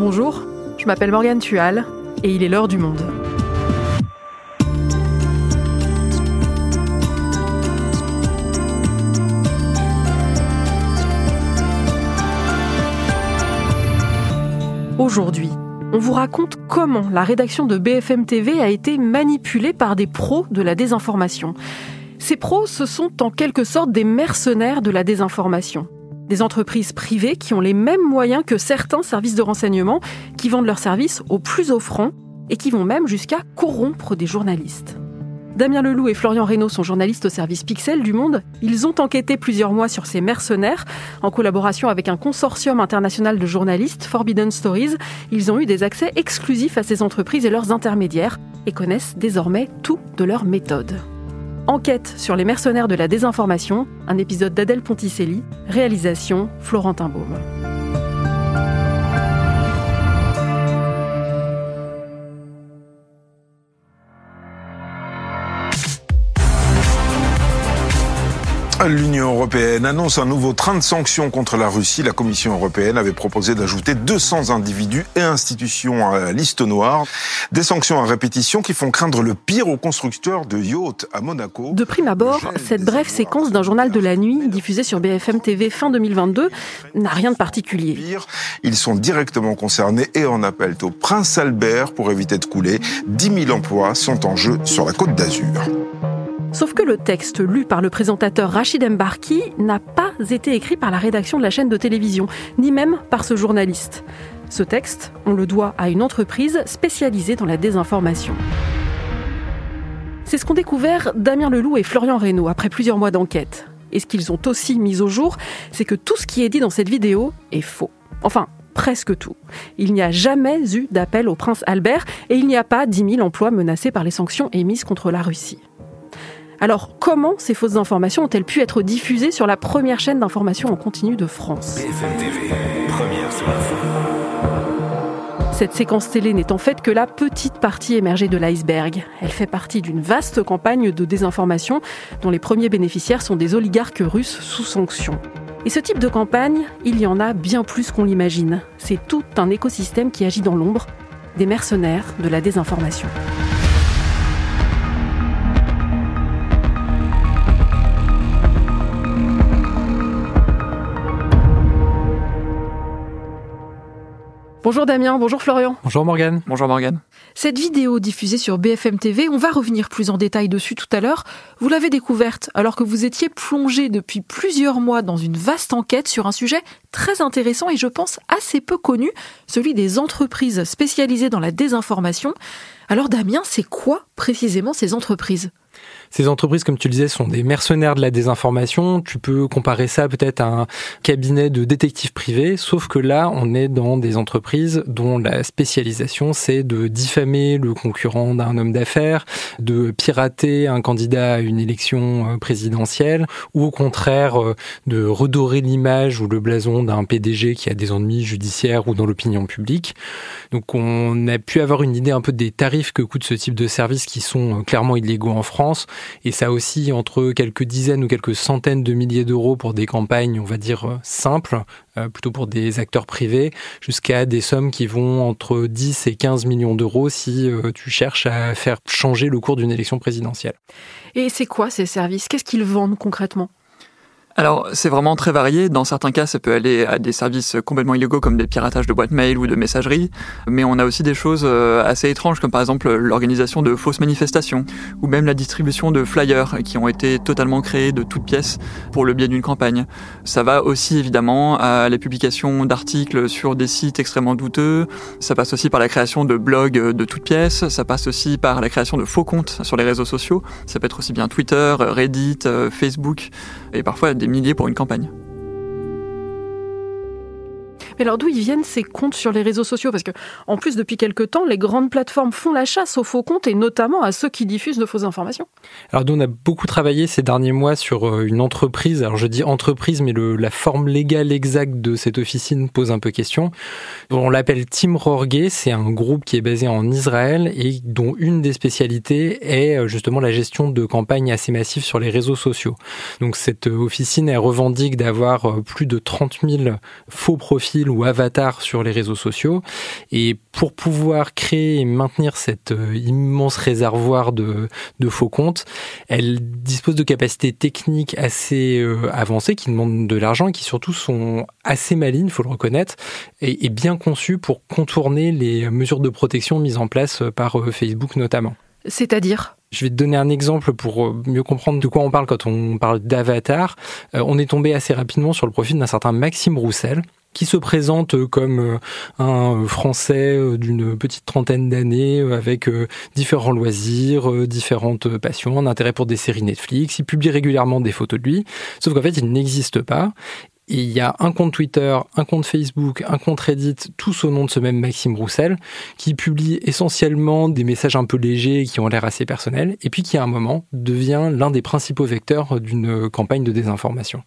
Bonjour, je m'appelle Morgane Tual et il est l'heure du monde. Aujourd'hui, on vous raconte comment la rédaction de BFM TV a été manipulée par des pros de la désinformation. Ces pros, ce sont en quelque sorte des mercenaires de la désinformation. Des entreprises privées qui ont les mêmes moyens que certains services de renseignement, qui vendent leurs services aux plus offrants et qui vont même jusqu'à corrompre des journalistes. Damien Leloup et Florian Reynaud sont journalistes au service Pixel du Monde. Ils ont enquêté plusieurs mois sur ces mercenaires en collaboration avec un consortium international de journalistes, Forbidden Stories. Ils ont eu des accès exclusifs à ces entreprises et leurs intermédiaires et connaissent désormais tout de leurs méthodes. Enquête sur les mercenaires de la désinformation, un épisode d'Adèle Ponticelli, réalisation Florentin Baume. L'Union européenne annonce un nouveau train de sanctions contre la Russie. La Commission européenne avait proposé d'ajouter 200 individus et institutions à la liste noire. Des sanctions à répétition qui font craindre le pire aux constructeurs de yachts à Monaco. De prime abord, cette brève séquence d'un journal de la nuit diffusé sur BFM TV fin 2022 n'a rien de particulier. Ils sont directement concernés et en appellent au prince Albert pour éviter de couler. 10 000 emplois sont en jeu sur la côte d'Azur. Sauf que le texte lu par le présentateur Rachid Mbarki n'a pas été écrit par la rédaction de la chaîne de télévision, ni même par ce journaliste. Ce texte, on le doit à une entreprise spécialisée dans la désinformation. C'est ce qu'ont découvert Damien Leloup et Florian Reynaud après plusieurs mois d'enquête. Et ce qu'ils ont aussi mis au jour, c'est que tout ce qui est dit dans cette vidéo est faux. Enfin, presque tout. Il n'y a jamais eu d'appel au prince Albert et il n'y a pas 10 000 emplois menacés par les sanctions émises contre la Russie. Alors, comment ces fausses informations ont-elles pu être diffusées sur la première chaîne d'information en continu de France Cette séquence télé n'est en fait que la petite partie émergée de l'iceberg. Elle fait partie d'une vaste campagne de désinformation dont les premiers bénéficiaires sont des oligarques russes sous sanctions. Et ce type de campagne, il y en a bien plus qu'on l'imagine. C'est tout un écosystème qui agit dans l'ombre, des mercenaires de la désinformation. Bonjour Damien, bonjour Florian. Bonjour Morgane. Bonjour Morgane. Cette vidéo diffusée sur BFM TV, on va revenir plus en détail dessus tout à l'heure. Vous l'avez découverte alors que vous étiez plongé depuis plusieurs mois dans une vaste enquête sur un sujet très intéressant et je pense assez peu connu, celui des entreprises spécialisées dans la désinformation. Alors Damien, c'est quoi précisément ces entreprises? Ces entreprises, comme tu le disais, sont des mercenaires de la désinformation. Tu peux comparer ça peut-être à un cabinet de détectives privés, sauf que là, on est dans des entreprises dont la spécialisation, c'est de diffamer le concurrent d'un homme d'affaires, de pirater un candidat à une élection euh, présidentielle, ou au contraire, euh, de redorer l'image ou le blason d'un PDG qui a des ennuis judiciaires ou dans l'opinion publique. Donc on a pu avoir une idée un peu des tarifs que coûtent ce type de services qui sont euh, clairement illégaux en France et ça aussi entre quelques dizaines ou quelques centaines de milliers d'euros pour des campagnes, on va dire, euh, simples, euh, plutôt pour des acteurs privés, jusqu'à des sommes qui vont entre 10 et 15 millions d'euros si euh, tu cherches à faire changer le cours d'une élection présidentielle. Et c'est quoi ces services? Qu'est-ce qu'ils vendent concrètement? Alors, c'est vraiment très varié. Dans certains cas, ça peut aller à des services complètement illégaux comme des piratages de boîtes mail ou de messagerie. Mais on a aussi des choses euh, assez étranges comme par exemple l'organisation de fausses manifestations ou même la distribution de flyers qui ont été totalement créés de toutes pièces pour le biais d'une campagne. Ça va aussi évidemment à la publication d'articles sur des sites extrêmement douteux. Ça passe aussi par la création de blogs de toutes pièces. Ça passe aussi par la création de faux comptes sur les réseaux sociaux. Ça peut être aussi bien Twitter, Reddit, euh, Facebook et parfois des milliers pour une campagne. Mais alors d'où ils viennent ces comptes sur les réseaux sociaux? Parce que en plus, depuis quelques temps, les grandes plateformes font la chasse aux faux comptes et notamment à ceux qui diffusent de fausses informations. Alors nous, on a beaucoup travaillé ces derniers mois sur euh, une entreprise. Alors je dis entreprise, mais la forme légale exacte de cette officine pose un peu question. On l'appelle Team Rorge. C'est un groupe qui est basé en Israël et dont une des spécialités est euh, justement la gestion de campagnes assez massives sur les réseaux sociaux. Donc cette officine, elle revendique d'avoir euh, plus de 30 000 faux profils profil ou avatar sur les réseaux sociaux. Et pour pouvoir créer et maintenir cet euh, immense réservoir de, de, faux comptes, elle dispose de capacités techniques assez euh, avancées qui demandent de l'argent et qui surtout sont assez malines, il faut le reconnaître, et, et bien conçues pour contourner les mesures de protection mises en place par Facebook notamment. C'est-à-dire? Je vais te donner un exemple pour euh, mieux comprendre de quoi on parle quand on parle d'avatar. Euh, on est tombé assez rapidement sur le profil d'un certain Maxime Roussel, qui se présente comme euh, un Français d'une petite trentaine d'années avec différents loisirs, différentes passions, un intérêt pour des séries Netflix. Il publie régulièrement des photos de lui, sauf qu'en fait, il n'existe pas il y a un compte Twitter, un compte Facebook, un compte Reddit, tous au nom de ce même Maxime Roussel, qui publie essentiellement des messages un peu légers qui ont l'air assez personnels, et puis qui à un moment devient l'un des principaux vecteurs d'une campagne de désinformation.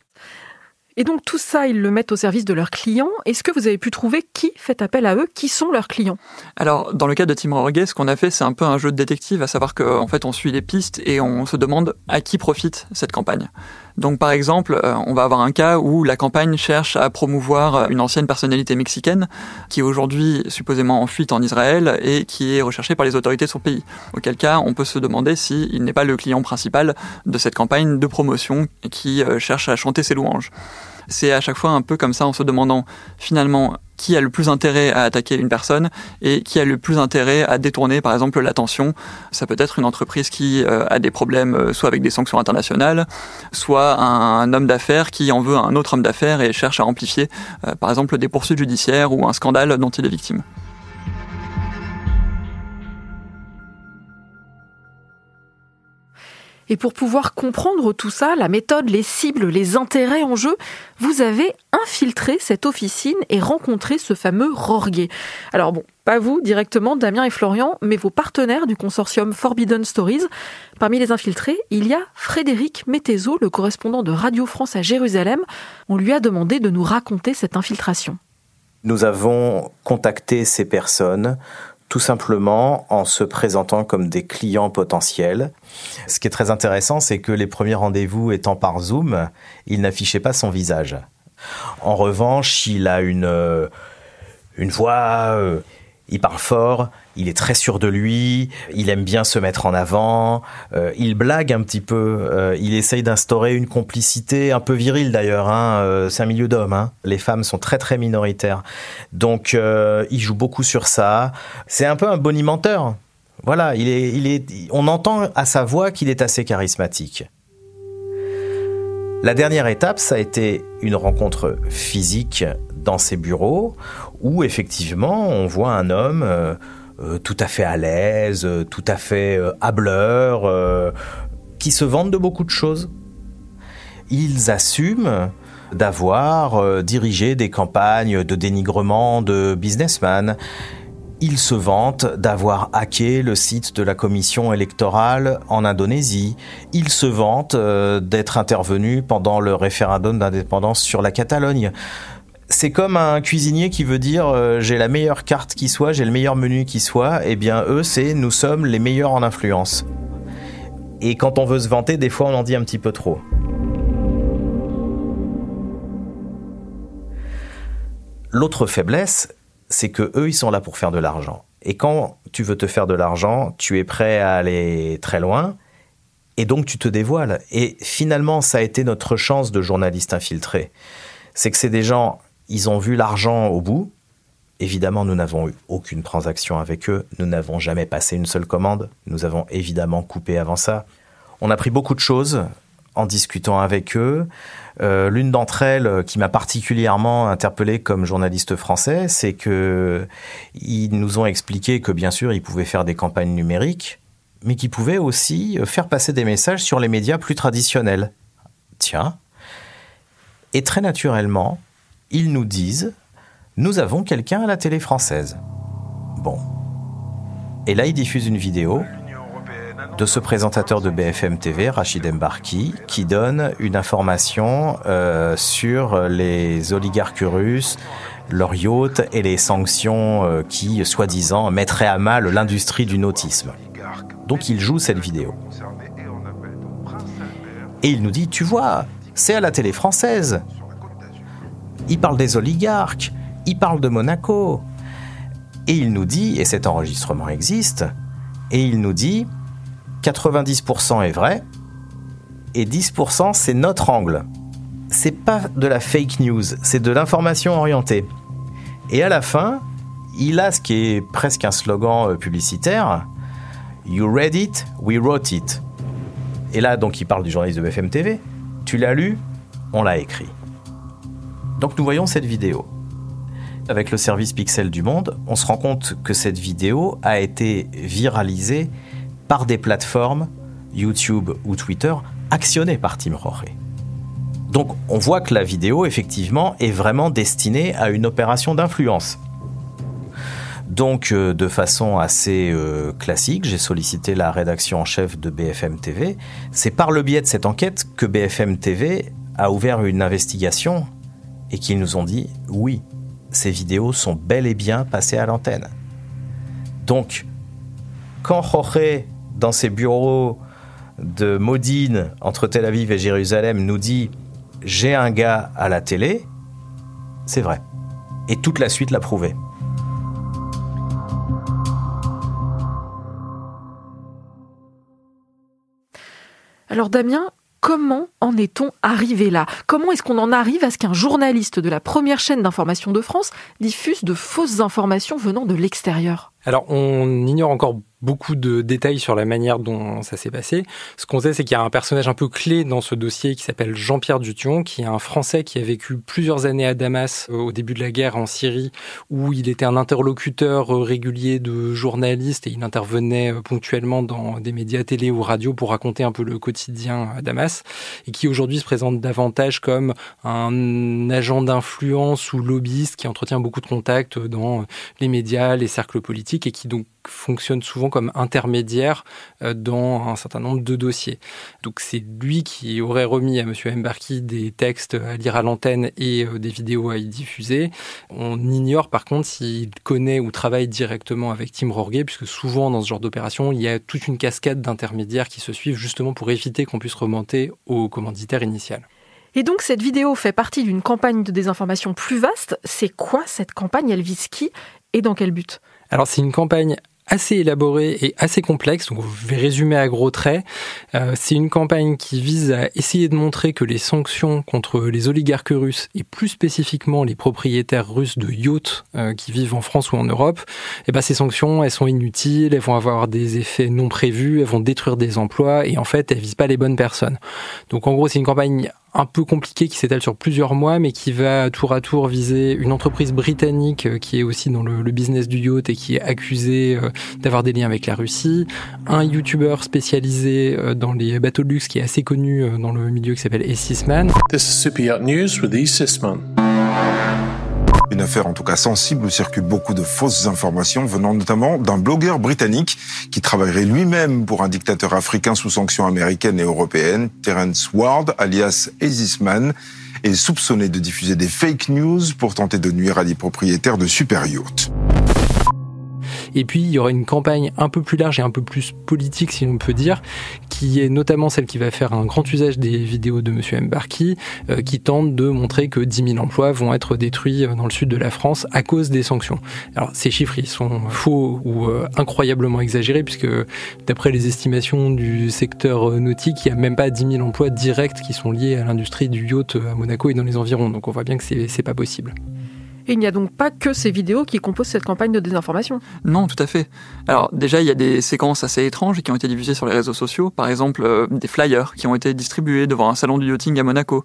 Et donc tout ça, ils le mettent au service de leurs clients. Est-ce que vous avez pu trouver qui fait appel à eux Qui sont leurs clients? Alors, dans le cas de Team Orgay, ce qu'on a fait, c'est un peu un jeu de détective, à savoir qu'en fait, on suit les pistes et on se demande à qui profite cette campagne. Donc par exemple, euh, on va avoir un cas où la campagne cherche à promouvoir une ancienne personnalité mexicaine qui est aujourd'hui supposément en fuite en Israël et qui est recherchée par les autorités de son pays. Auquel cas, on peut se demander s'il n'est pas le client principal de cette campagne de promotion qui euh, cherche à chanter ses louanges c'est à chaque fois un peu comme ça en se demandant finalement qui a le plus intérêt à attaquer une personne et qui a le plus intérêt à détourner par exemple l'attention. Ça peut être une entreprise qui euh, a des problèmes euh, soit avec des sanctions internationales, soit un, homme d'affaires qui en veut un autre homme d'affaires et cherche à amplifier euh, par exemple des poursuites judiciaires ou un scandale dont il est victime. Et pour pouvoir comprendre tout ça, la méthode, les cibles, les intérêts en jeu, vous avez infiltré cette officine et rencontré ce fameux Rorguet. Alors bon, pas vous directement, Damien et Florian, mais vos partenaires du consortium Forbidden Stories. Parmi les infiltrés, il y a Frédéric Mettezo, le correspondant de Radio France à Jérusalem. On lui a demandé de nous raconter cette infiltration. Nous avons contacté ces personnes tout simplement en se présentant comme des clients potentiels. Ce qui est très intéressant, c'est que les premiers rendez-vous étant par Zoom, il n'affichait pas son visage. En revanche, il a une, euh, une voix euh, il parle fort, il est très sûr de lui, il aime bien se mettre en avant, euh, il blague un petit peu, euh, il essaye d'instaurer une complicité un peu virile d'ailleurs. Hein, euh, c'est un milieu d'hommes, hein. les femmes sont très très minoritaires, donc il joue beaucoup sur ça. C'est un peu un bonimenteur. Voilà, il est, on entend à sa voix qu'il est assez charismatique. La dernière étape, ça a été une rencontre physique dans ses bureaux où effectivement on voit un homme euh, euh, tout à fait à l'aise, euh, tout à fait hableur, qui se vante de beaucoup de choses. Ils assument d'avoir dirigé des campagnes de dénigrement de businessmen. Ils se vantent d'avoir hacké le site de la commission électorale en Indonésie. Ils se vantent d'être intervenus pendant le référendum d'indépendance sur la Catalogne c'est comme un cuisinier qui veut dire euh, j'ai la meilleure carte qui soit, j'ai le meilleur menu qui soit. Eh bien, eux, c'est nous sommes les meilleurs en influence. Et quand on veut se vanter, des fois, on en dit un petit peu trop. L'autre faiblesse, c'est que eux, ils sont là pour faire de l'argent. Et quand tu veux te faire de l'argent, tu es prêt à aller très loin. Et donc, tu te dévoiles. Et finalement, ça a été notre chance de journaliste infiltré. C'est que c'est des gens ils ont vu l'argent au bout. Évidemment, nous n'avons eu aucune transaction avec eux. Nous n'avons jamais passé une seule commande. Nous avons évidemment coupé avant ça. On a pris beaucoup de choses en discutant avec eux. Euh, l'une d'entre elles qui m'a particulièrement interpellé comme journaliste français, c'est que ils nous ont expliqué que bien sûr ils pouvaient faire des campagnes numériques, mais qu'ils pouvaient aussi faire passer des messages sur les médias plus traditionnels. Tiens. Et très naturellement, ils nous disent Nous avons quelqu'un à la télé française. Bon. Et là, ils diffusent une vidéo de ce présentateur de BFM TV, Rachid Embarki, qui donne une information euh, sur les oligarques russes, leurs yachts et les sanctions euh, qui, soi-disant, mettraient à mal l'industrie du nautisme. Donc il joue cette vidéo. Et il nous dit, tu vois, c'est à la télé française il parle des oligarques, il parle de Monaco. Et il nous dit, et cet enregistrement existe, et il nous dit 90% est vrai et 10% c'est notre angle. C'est pas de la fake news, c'est de l'information orientée. Et à la fin, il a ce qui est presque un slogan euh, publicitaire You read it, we wrote it. Et là, donc, il parle du journaliste de BFM TV. Tu l'as lu, on l'a écrit. Donc, nous voyons cette vidéo. Avec le service Pixel du Monde, on se rend compte que cette vidéo a été viralisée par des plateformes, YouTube ou Twitter, actionnées par Tim Roré. Donc on voit que la vidéo, effectivement, est vraiment destinée à une opération d'influence. Donc euh, de façon assez euh, classique, j'ai sollicité la rédaction en chef de BFM TV. C'est par le biais de cette enquête que BFM TV a ouvert une investigation et qu'ils nous ont dit oui, ces vidéos sont bel et bien passées à l'antenne. Donc, quand Jorge dans ses bureaux de Modine entre Tel Aviv et Jérusalem nous dit j'ai un gars à la télé, c'est vrai. Et toute la suite l'a prouvé. Alors Damien, comment en est-on arrivé là? Comment est-ce qu'on en arrive à ce qu'un journaliste de la première chaîne d'information de France diffuse de fausses informations venant de l'extérieur? Alors on ignore encore beaucoup de détails sur la manière dont ça s'est passé. Ce qu'on sait, c'est qu'il y a un personnage un peu clé dans ce dossier qui s'appelle Jean-Pierre Dution, qui est un Français qui a vécu plusieurs années à Damas euh, au début de la guerre en Syrie, où il était un interlocuteur euh, régulier de journalistes et il intervenait euh, ponctuellement dans des médias télé ou radio pour raconter un peu le quotidien à Damas, et qui aujourd'hui se présente davantage comme un agent d'influence ou lobbyiste qui entretient beaucoup de contacts dans les médias, les cercles politiques et qui donc fonctionne souvent comme intermédiaire euh, dans un certain nombre de dossiers. Donc c'est lui qui aurait remis à M. Mbarki des textes à lire à l'antenne et euh, des vidéos à y diffuser. On ignore par contre s'il connaît ou travaille directement avec Tim Rorgé, puisque souvent dans ce genre d'opération, il y a toute une cascade d'intermédiaires qui se suivent justement pour éviter qu'on puisse remonter au commanditaire initial. Et donc cette vidéo fait partie d'une campagne de désinformation plus vaste. C'est quoi cette campagne Elle vise qui et dans quel but? Alors c'est une campagne assez élaboré et assez complexe. Donc, je vais résumer à gros traits. Euh, c'est une campagne qui vise à essayer de montrer que les sanctions contre les oligarques russes et plus spécifiquement les propriétaires russes de yachts euh, qui vivent en France ou en Europe, eh ben, ces sanctions, elles sont inutiles, elles vont avoir des effets non prévus, elles vont détruire des emplois et en fait, elles visent pas les bonnes personnes. Donc, en gros, c'est une campagne un peu compliqué qui s'étale sur plusieurs mois, mais qui va tour à tour viser une entreprise britannique euh, qui est aussi dans le, business du yacht et qui est accusée euh, d'avoir des liens avec la Russie, un YouTuber spécialisé euh, dans les bateaux de luxe qui est assez connu dans le milieu qui s'appelle Essisman. This is Super Yacht News with une affaire en tout cas sensible où circulent beaucoup de fausses informations venant notamment d'un blogueur britannique qui travaillerait lui-même pour un dictateur africain sous sanctions américaines et européennes, Terence Ward, alias Ezisman, est soupçonné de diffuser des fake news pour tenter de nuire à des propriétaires de super yachts. Et puis, il y aura une campagne un peu plus large et un peu plus politique, si on peut dire, qui est notamment celle qui va faire un grand usage des vidéos de M. Mbarki, euh, qui tente de montrer que 10 000 emplois vont être détruits euh, dans le sud de la France à cause des sanctions. Alors, ces chiffres, ils sont faux ou euh, incroyablement exagérés, puisque d'après les estimations du secteur nautique, il n'y a même pas 10 000 emplois directs qui sont liés à l'industrie du yacht à Monaco et dans les environs. Donc, on voit bien que c'est pas possible. Et il n'y a donc pas que ces vidéos qui composent cette campagne de désinformation. Non, tout à fait. Alors déjà, il y a des séquences assez étranges qui ont été diffusées sur les réseaux sociaux. Par exemple, euh, des flyers qui ont été distribués devant un salon du yachting à Monaco.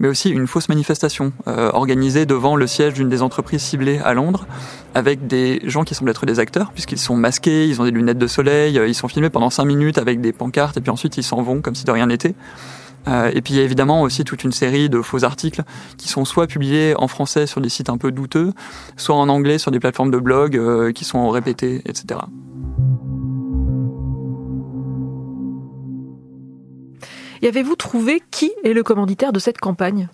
Mais aussi une fausse manifestation euh, organisée devant le siège d'une des entreprises ciblées à Londres, avec des gens qui semblent être des acteurs, puisqu'ils sont masqués, ils ont des lunettes de soleil, euh, ils sont filmés pendant 5 minutes avec des pancartes, et puis ensuite ils s'en vont comme si de rien n'était. Euh, et puis il y a évidemment aussi toute une série de faux articles qui sont soit publiés en français sur des sites un peu douteux, soit en anglais sur des plateformes de blog euh, qui sont répétés, etc. Et avez-vous trouvé qui est le commanditaire de cette campagne?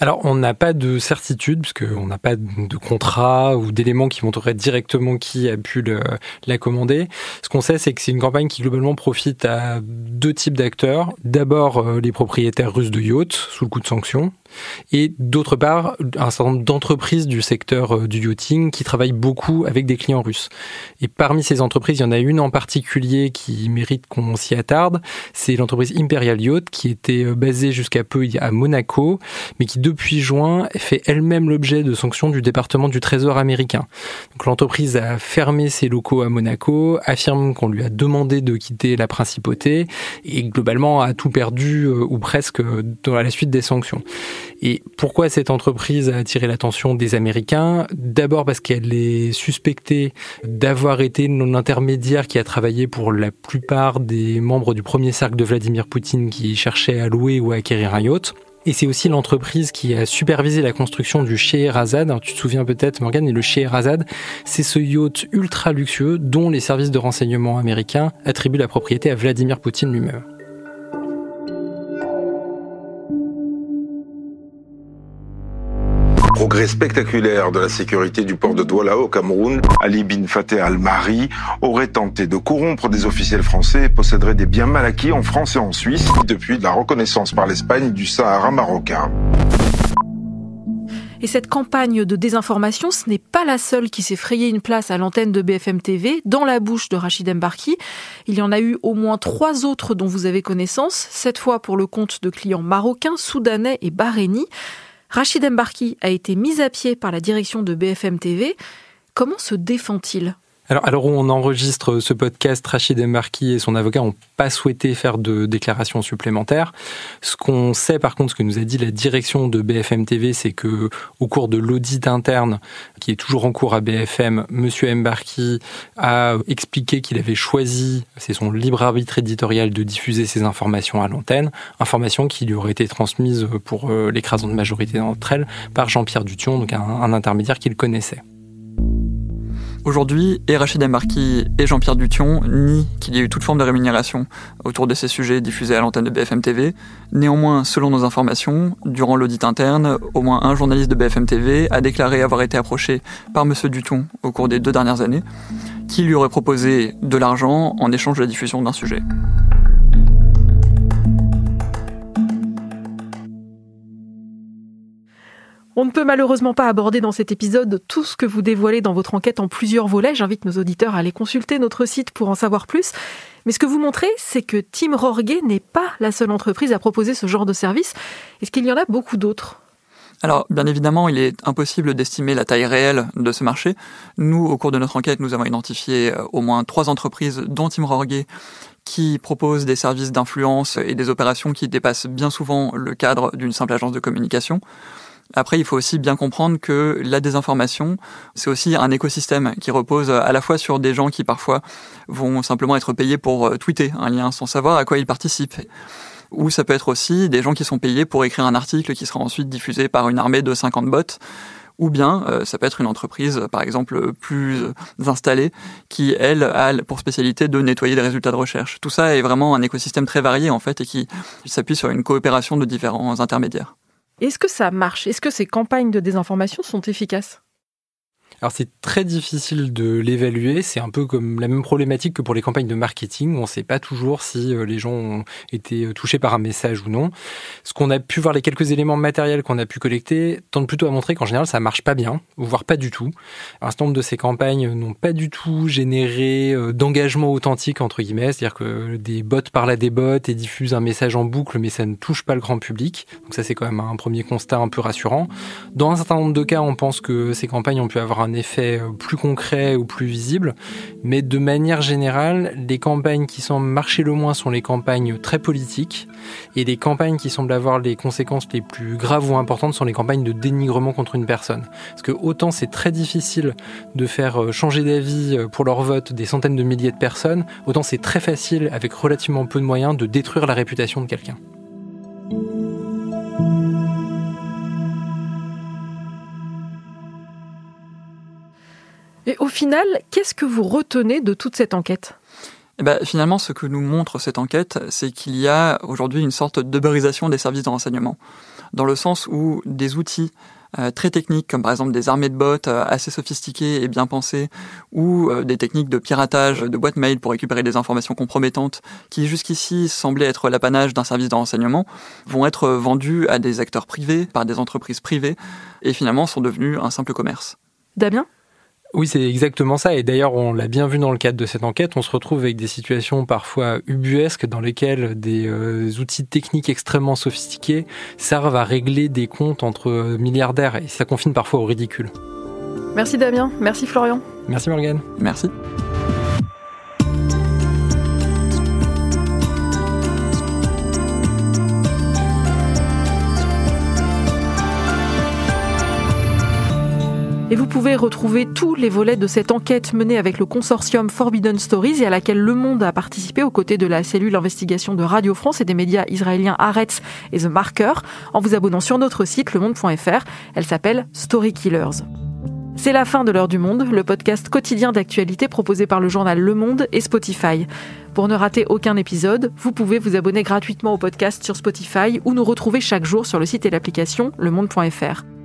Alors, on n'a pas de certitude, puisqu'on n'a pas de contrat ou d'éléments qui montreraient directement qui a pu la commander. Ce qu'on sait, c'est que c'est une campagne qui globalement profite à deux types d'acteurs. D'abord, euh, les propriétaires russes de yachts, sous le coup de sanctions, et d'autre part un certain nombre d'entreprises du secteur euh, du yachting qui travaillent beaucoup avec des clients russes. Et parmi ces entreprises, il y en a une en particulier qui mérite qu'on s'y attarde, c'est l'entreprise Imperial Yacht qui était euh, basée jusqu'à peu à Monaco, mais qui depuis juin fait elle-même l'objet de sanctions du département du Trésor américain. Donc l'entreprise a fermé ses locaux à Monaco, affirme qu'on lui a demandé de quitter la principauté et globalement a tout perdu euh, ou presque à la suite des sanctions. Et pourquoi cette entreprise a attiré l'attention des Américains? D'abord parce qu'elle est suspectée d'avoir été l'intermédiaire qui a travaillé pour la plupart des membres du premier cercle de Vladimir Poutine qui cherchaient à louer ou à acquérir un yacht. Et c'est aussi l'entreprise qui a supervisé la construction du Scheherazade. Tu te souviens peut-être, Morgan, et le Scheherazade, c'est ce yacht ultra luxueux dont les services de renseignement américains attribuent la propriété à Vladimir Poutine lui-même. Progrès spectaculaire de la sécurité du port de Douala au Cameroun, Ali bin Fateh al-Mahri aurait tenté de corrompre des officiels français et posséderait des biens mal acquis en France et en Suisse depuis la reconnaissance par l'Espagne du Sahara marocain. Et cette campagne de désinformation, ce n'est pas la seule qui s'est frayé une place à l'antenne de BFM TV, dans la bouche de Rachid Mbarki. Il y en a eu au moins trois autres dont vous avez connaissance, cette fois pour le compte de clients marocains, soudanais et bahreïnis. Rachid Mbarki a été mis à pied par la direction de BFM TV. Comment se défend-il? Alors, alors on enregistre ce podcast, Rachid Embarki et son avocat n'ont pas souhaité faire de déclaration supplémentaire. Ce qu'on sait, par contre, ce que nous a dit la direction de BFM TV, c'est que au cours de l'audit interne, qui est toujours en cours à BFM, Monsieur Embarki a expliqué qu'il avait choisi, c'est son libre arbitre éditorial, de diffuser ces informations à l'antenne, informations qui lui auraient été transmises pour euh, l'écrasante majorité d'entre elles par Jean-Pierre Dution, donc un intermédiaire qu'il connaissait. Aujourd'hui, et Rachid Embarki et Jean-Pierre Dution nient qu'il y ait eu toute forme de rémunération autour de ces sujets diffusés à l'antenne de BFM TV. Néanmoins, selon nos informations, durant l'audit interne, au moins un journaliste de BFM TV a déclaré avoir été approché par Monsieur Duton au cours des deux dernières années, qui lui aurait proposé de l'argent en échange de la diffusion d'un sujet. On ne peut malheureusement pas aborder dans cet épisode tout ce que vous dévoilez dans votre enquête en plusieurs volets. J'invite nos auditeurs à aller consulter notre site pour en savoir plus. Mais ce que vous montrez, c'est que Tim Rorgay n'est pas la seule entreprise à proposer ce genre de service. Est-ce qu'il y en a beaucoup d'autres? Alors, bien évidemment, il est impossible d'estimer la taille réelle de ce marché. Nous, au cours de notre enquête, nous avons identifié euh, au moins trois entreprises, dont Tim Rorgay, qui proposent des services d'influence et des opérations qui dépassent bien souvent le cadre d'une simple agence de communication. Après, il faut aussi bien comprendre que la désinformation, c'est aussi un écosystème qui repose à la fois sur des gens qui parfois vont simplement être payés pour euh, tweeter un lien sans savoir à quoi ils participent. Ou ça peut être aussi des gens qui sont payés pour écrire un article qui sera ensuite diffusé par une armée de 50 bots ou bien euh, ça peut être une entreprise, par exemple, plus installée, qui, elle, a pour spécialité de nettoyer les résultats de recherche. Tout ça est vraiment un écosystème très varié, en fait, et qui s'appuie sur une coopération de différents intermédiaires. Est-ce que ça marche? Est-ce que ces campagnes de désinformation sont efficaces? Alors c'est très difficile de l'évaluer, c'est un peu comme la même problématique que pour les campagnes de marketing, on ne sait pas toujours si euh, les gens ont été euh, touchés par un message ou non. Ce qu'on a pu voir, les quelques éléments matériels qu'on a pu collecter, tendent plutôt à montrer qu'en général ça marche pas bien, voire pas du tout. Un certain nombre de ces campagnes n'ont pas du tout généré euh, d'engagement authentique, entre guillemets, c'est-à-dire que des bots parlent à des bots et diffusent un message en boucle, mais ça ne touche pas le grand public. Donc ça c'est quand même un premier constat un peu rassurant. Dans un certain nombre de cas, on pense que ces campagnes ont pu avoir un effet euh, plus concret ou plus visible. Mais de manière générale, les campagnes qui semblent marcher le moins sont les campagnes très politiques. Et les campagnes qui semblent avoir les conséquences les plus graves ou importantes sont les campagnes de dénigrement contre une personne. Parce que autant c'est très difficile de faire euh, changer d'avis euh, pour leur vote des centaines de milliers de personnes, autant c'est très facile, avec relativement peu de moyens, de détruire la réputation de quelqu'un. Et au final, qu'est-ce que vous retenez de toute cette enquête? Eh ben, finalement, ce que nous montre cette enquête, c'est qu'il y a aujourd'hui une sorte d'uberisation des services de renseignement, dans le sens où des outils euh, très techniques, comme par exemple des armées de bots euh, assez sophistiquées et bien pensées, ou des techniques de piratage de boîtes mail pour récupérer des informations compromettantes, qui jusqu'ici semblaient être l'apanage d'un service de renseignement, vont être vendues à des acteurs privés, par des entreprises privées, et finalement sont devenus un simple commerce. Damien? Oui, c'est exactement ça. Et d'ailleurs, on l'a bien vu dans le cadre de cette enquête, on se retrouve avec des situations parfois ubuesques dans lesquelles des euh, outils techniques extrêmement sophistiqués servent à régler des comptes entre milliardaires. Et ça confine parfois au ridicule. Merci Damien, merci Florian. Merci Morgane. Merci. Et vous pouvez retrouver tous les volets de cette enquête menée avec le consortium Forbidden Stories et à laquelle Le Monde a participé aux côtés de la cellule investigation de Radio France et des médias israéliens Haaretz et The Marker en vous abonnant sur notre site lemonde.fr. Elle s'appelle Story Killers. C'est la fin de l'heure du monde, le podcast quotidien d'actualité proposé par le journal Le Monde et Spotify. Pour ne rater aucun épisode, vous pouvez vous abonner gratuitement au podcast sur Spotify ou nous retrouver chaque jour sur le site et l'application lemonde.fr.